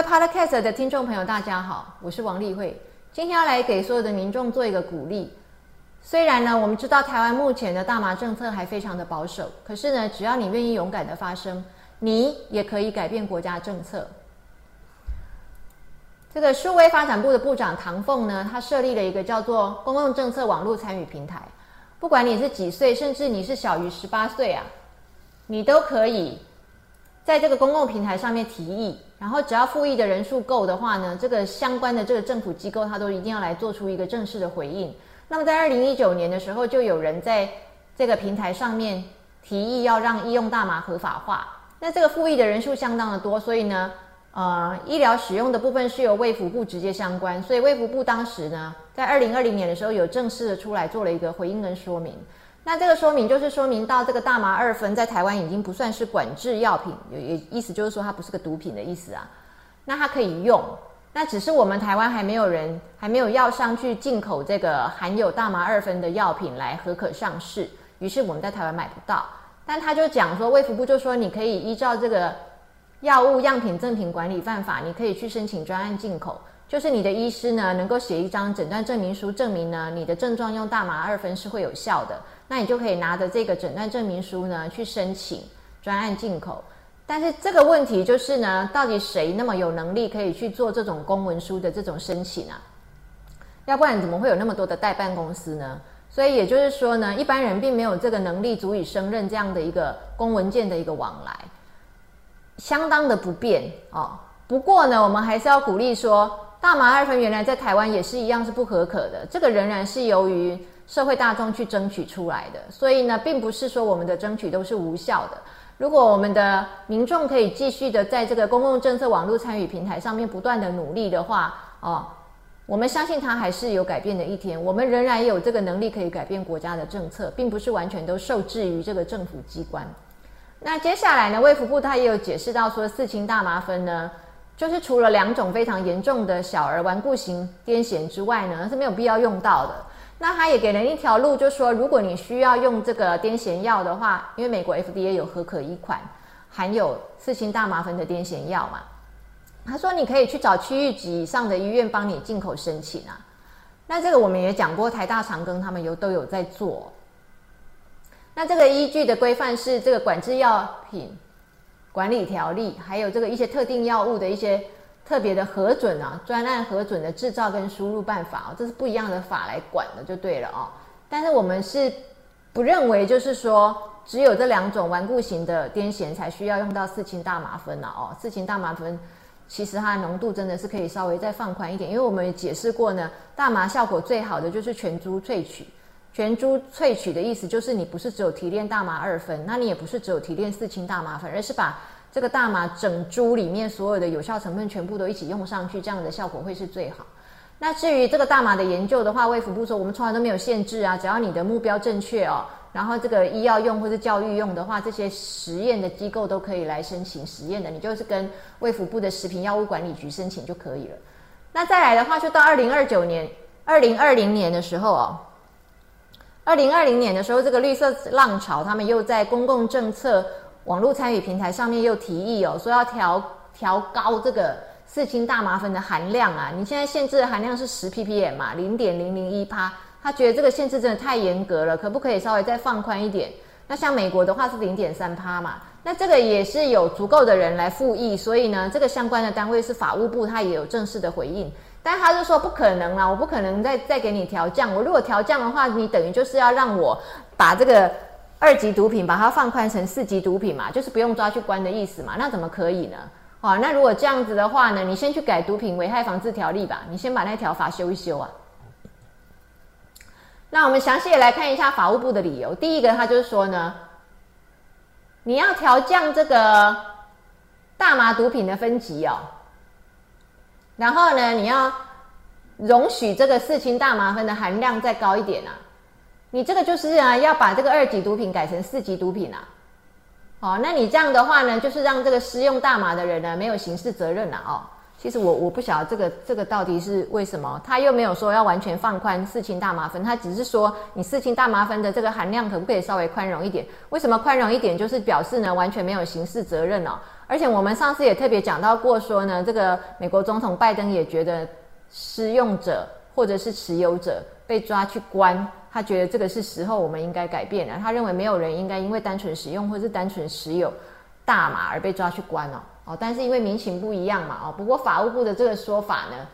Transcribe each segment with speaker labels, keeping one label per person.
Speaker 1: 位 Podcast 的听众朋友，大家好，我是王丽慧，今天要来给所有的民众做一个鼓励。虽然呢，我们知道台湾目前的大麻政策还非常的保守，可是呢，只要你愿意勇敢的发声，你也可以改变国家政策。这个数位发展部的部长唐凤呢，他设立了一个叫做公共政策网络参与平台，不管你是几岁，甚至你是小于十八岁啊，你都可以在这个公共平台上面提议，然后只要复议的人数够的话呢，这个相关的这个政府机构，它都一定要来做出一个正式的回应。那么在二零一九年的时候，就有人在这个平台上面提议要让医用大麻合法化，那这个复议的人数相当的多，所以呢。呃，医疗使用的部分是由卫福部直接相关，所以卫福部当时呢，在二零二零年的时候有正式的出来做了一个回应跟说明。那这个说明就是说明到这个大麻二酚在台湾已经不算是管制药品，有意思就是说它不是个毒品的意思啊。那它可以用，那只是我们台湾还没有人还没有药商去进口这个含有大麻二酚的药品来合可上市，于是我们在台湾买不到。但他就讲说，卫福部就说你可以依照这个。药物样品赠品管理办法，你可以去申请专案进口，就是你的医师呢能够写一张诊断证明书，证明呢你的症状用大麻二分是会有效的，那你就可以拿着这个诊断证明书呢去申请专案进口。但是这个问题就是呢，到底谁那么有能力可以去做这种公文书的这种申请啊？要不然怎么会有那么多的代办公司呢？所以也就是说呢，一般人并没有这个能力足以胜任这样的一个公文件的一个往来。相当的不便哦。不过呢，我们还是要鼓励说，大麻二酚原来在台湾也是一样是不可可的。这个仍然是由于社会大众去争取出来的，所以呢，并不是说我们的争取都是无效的。如果我们的民众可以继续的在这个公共政策网络参与平台上面不断的努力的话，哦，我们相信它还是有改变的一天。我们仍然有这个能力可以改变国家的政策，并不是完全都受制于这个政府机关。那接下来呢？卫福部他也有解释到说，四氢大麻酚呢，就是除了两种非常严重的小儿顽固型癫痫之外呢，是没有必要用到的。那他也给人一条路，就说如果你需要用这个癫痫药的话，因为美国 FDA 有合可一款含有四氢大麻酚的癫痫药嘛，他说你可以去找区域级以上的医院帮你进口申请啊。那这个我们也讲过，台大长庚他们有都有在做。那这个依据的规范是这个管制药品管理条例，还有这个一些特定药物的一些特别的核准啊，专案核准的制造跟输入办法哦，这是不一样的法来管的就对了哦。但是我们是不认为就是说只有这两种顽固型的癫痫才需要用到四氢大麻酚了哦。四氢大麻酚其实它的浓度真的是可以稍微再放宽一点，因为我们也解释过呢，大麻效果最好的就是全株萃取。全株萃取的意思就是，你不是只有提炼大麻二酚，那你也不是只有提炼四氢大麻酚，而是把这个大麻整株里面所有的有效成分全部都一起用上去，这样的效果会是最好。那至于这个大麻的研究的话，卫福部说我们从来都没有限制啊，只要你的目标正确哦，然后这个医药用或者教育用的话，这些实验的机构都可以来申请实验的，你就是跟卫福部的食品药物管理局申请就可以了。那再来的话，就到二零二九年、二零二零年的时候哦。二零二零年的时候，这个绿色浪潮，他们又在公共政策网络参与平台上面又提议哦，说要调调高这个四氢大麻酚的含量啊。你现在限制的含量是十 ppm 嘛，零点零零一帕，他觉得这个限制真的太严格了，可不可以稍微再放宽一点？那像美国的话是零点三趴嘛，那这个也是有足够的人来复议，所以呢，这个相关的单位是法务部，他也有正式的回应。但他就说不可能啦，我不可能再再给你调降。我如果调降的话，你等于就是要让我把这个二级毒品把它放宽成四级毒品嘛，就是不用抓去关的意思嘛。那怎么可以呢？啊，那如果这样子的话呢，你先去改毒品危害防治条例吧，你先把那条法修一修啊。那我们详细的来看一下法务部的理由。第一个，他就是说呢，你要调降这个大麻毒品的分级哦。然后呢，你要容许这个四氢大麻酚的含量再高一点啊，你这个就是啊，要把这个二级毒品改成四级毒品啊。好，那你这样的话呢，就是让这个施用大麻的人呢没有刑事责任了哦。其实我我不晓得这个这个到底是为什么，他又没有说要完全放宽四氢大麻酚，他只是说你四氢大麻酚的这个含量可不可以稍微宽容一点？为什么宽容一点？就是表示呢完全没有刑事责任哦。而且我们上次也特别讲到过，说呢，这个美国总统拜登也觉得使用者或者是持有者被抓去关，他觉得这个是时候我们应该改变了。他认为没有人应该因为单纯使用或是单纯持有大麻而被抓去关哦哦，但是因为民情不一样嘛哦。不过法务部的这个说法呢，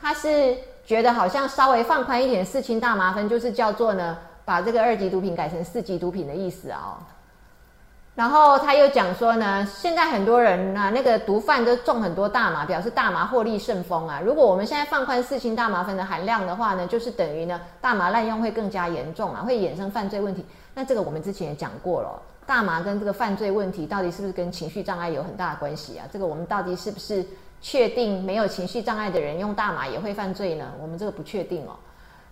Speaker 1: 他是觉得好像稍微放宽一点，四氢大麻酚就是叫做呢，把这个二级毒品改成四级毒品的意思啊。然后他又讲说呢，现在很多人啊，那个毒贩都种很多大麻，表示大麻获利甚丰啊。如果我们现在放宽四氢大麻酚的含量的话呢，就是等于呢，大麻滥用会更加严重啊，会衍生犯罪问题。那这个我们之前也讲过了，大麻跟这个犯罪问题到底是不是跟情绪障碍有很大的关系啊？这个我们到底是不是确定没有情绪障碍的人用大麻也会犯罪呢？我们这个不确定哦。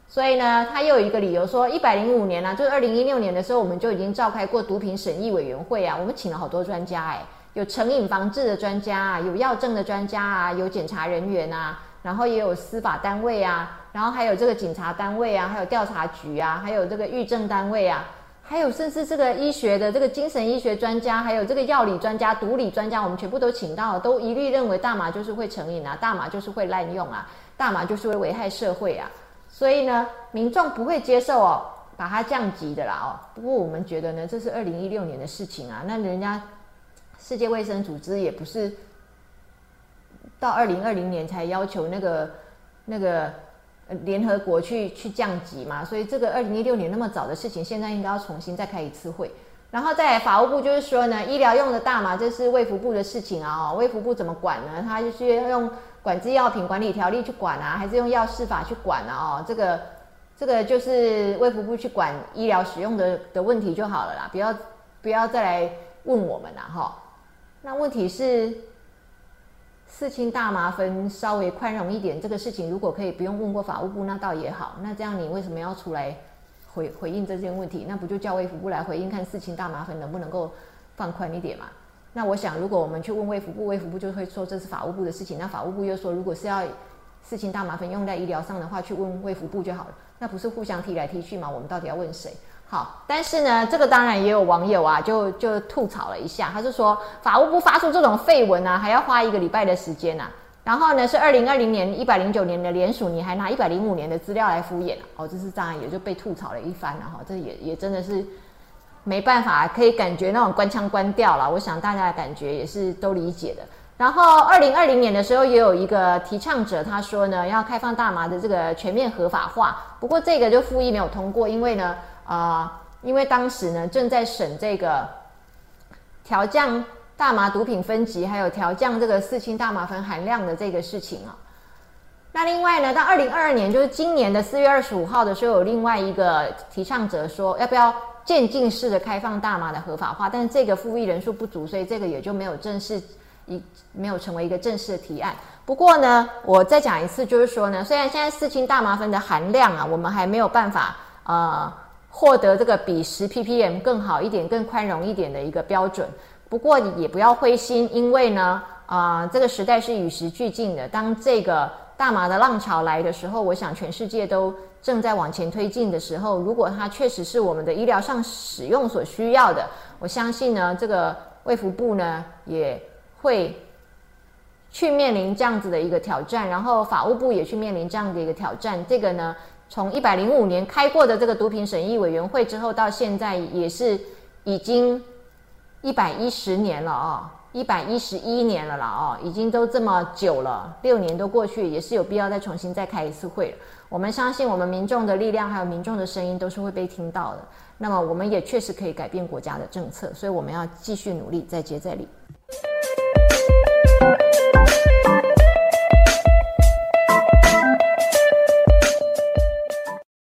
Speaker 1: 所以呢，他又有一个理由说，一百零五年啊，就是二零一六年的时候，我们就已经召开过毒品审议委员会啊，我们请了好多专家，哎，有成瘾防治的专家啊，有药证的专家啊，有检查人员啊，然后也有司法单位啊，然后还有这个警察单位啊，还有调查局啊，还有这个狱政单位啊，还有甚至这个医学的这个精神医学专家，还有这个药理专家、毒理专家，我们全部都请到了，都一律认为大麻就是会成瘾啊，大麻就是会滥用啊，大麻就是会危害社会啊。所以呢，民众不会接受哦，把它降级的啦哦。不过我们觉得呢，这是二零一六年的事情啊。那人家世界卫生组织也不是到二零二零年才要求那个那个联合国去去降级嘛。所以这个二零一六年那么早的事情，现在应该要重新再开一次会。然后在法务部就是说呢，医疗用的大麻这是卫福部的事情啊。卫福部怎么管呢？他就是要用。管制药品管理条例去管啊，还是用药事法去管啊？哦，这个这个就是卫福部去管医疗使用的的问题就好了啦，不要不要再来问我们了哈。那问题是四氢大麻酚稍微宽容一点，这个事情如果可以不用问过法务部，那倒也好。那这样你为什么要出来回回应这件问题？那不就叫卫福部来回应，看四氢大麻酚能不能够放宽一点嘛？那我想，如果我们去问卫福部，卫福部就会说这是法务部的事情。那法务部又说，如果是要四氢大麻酚用在医疗上的话，去问卫福部就好了。那不是互相踢来踢去吗？我们到底要问谁？好，但是呢，这个当然也有网友啊，就就吐槽了一下，他是说法务部发出这种废文啊，还要花一个礼拜的时间呐。然后呢，是二零二零年一百零九年的联署，你还拿一百零五年的资料来敷衍哦，这是当然也就被吐槽了一番了哈。这也也真的是。没办法，可以感觉那种官腔官调了。我想大家的感觉也是都理解的。然后二零二零年的时候，也有一个提倡者，他说呢，要开放大麻的这个全面合法化。不过这个就复议没有通过，因为呢，啊，因为当时呢正在审这个调降大麻毒品分级，还有调降这个四氢大麻酚含量的这个事情啊。那另外呢，到二零二二年，就是今年的四月二十五号的时候，有另外一个提倡者说，要不要？渐进式的开放大麻的合法化，但是这个复议人数不足，所以这个也就没有正式一没有成为一个正式的提案。不过呢，我再讲一次，就是说呢，虽然现在四氢大麻酚的含量啊，我们还没有办法呃获得这个比十 ppm 更好一点、更宽容一点的一个标准，不过你也不要灰心，因为呢，啊，这个时代是与时俱进的。当这个大麻的浪潮来的时候，我想全世界都。正在往前推进的时候，如果它确实是我们的医疗上使用所需要的，我相信呢，这个卫福部呢也会去面临这样子的一个挑战，然后法务部也去面临这样的一个挑战。这个呢，从一百零五年开过的这个毒品审议委员会之后，到现在也是已经一百一十年了啊。一百一十一年了啦，哦，已经都这么久了，六年都过去，也是有必要再重新再开一次会了。我们相信我们民众的力量，还有民众的声音都是会被听到的。那么，我们也确实可以改变国家的政策，所以我们要继续努力，再接再厉。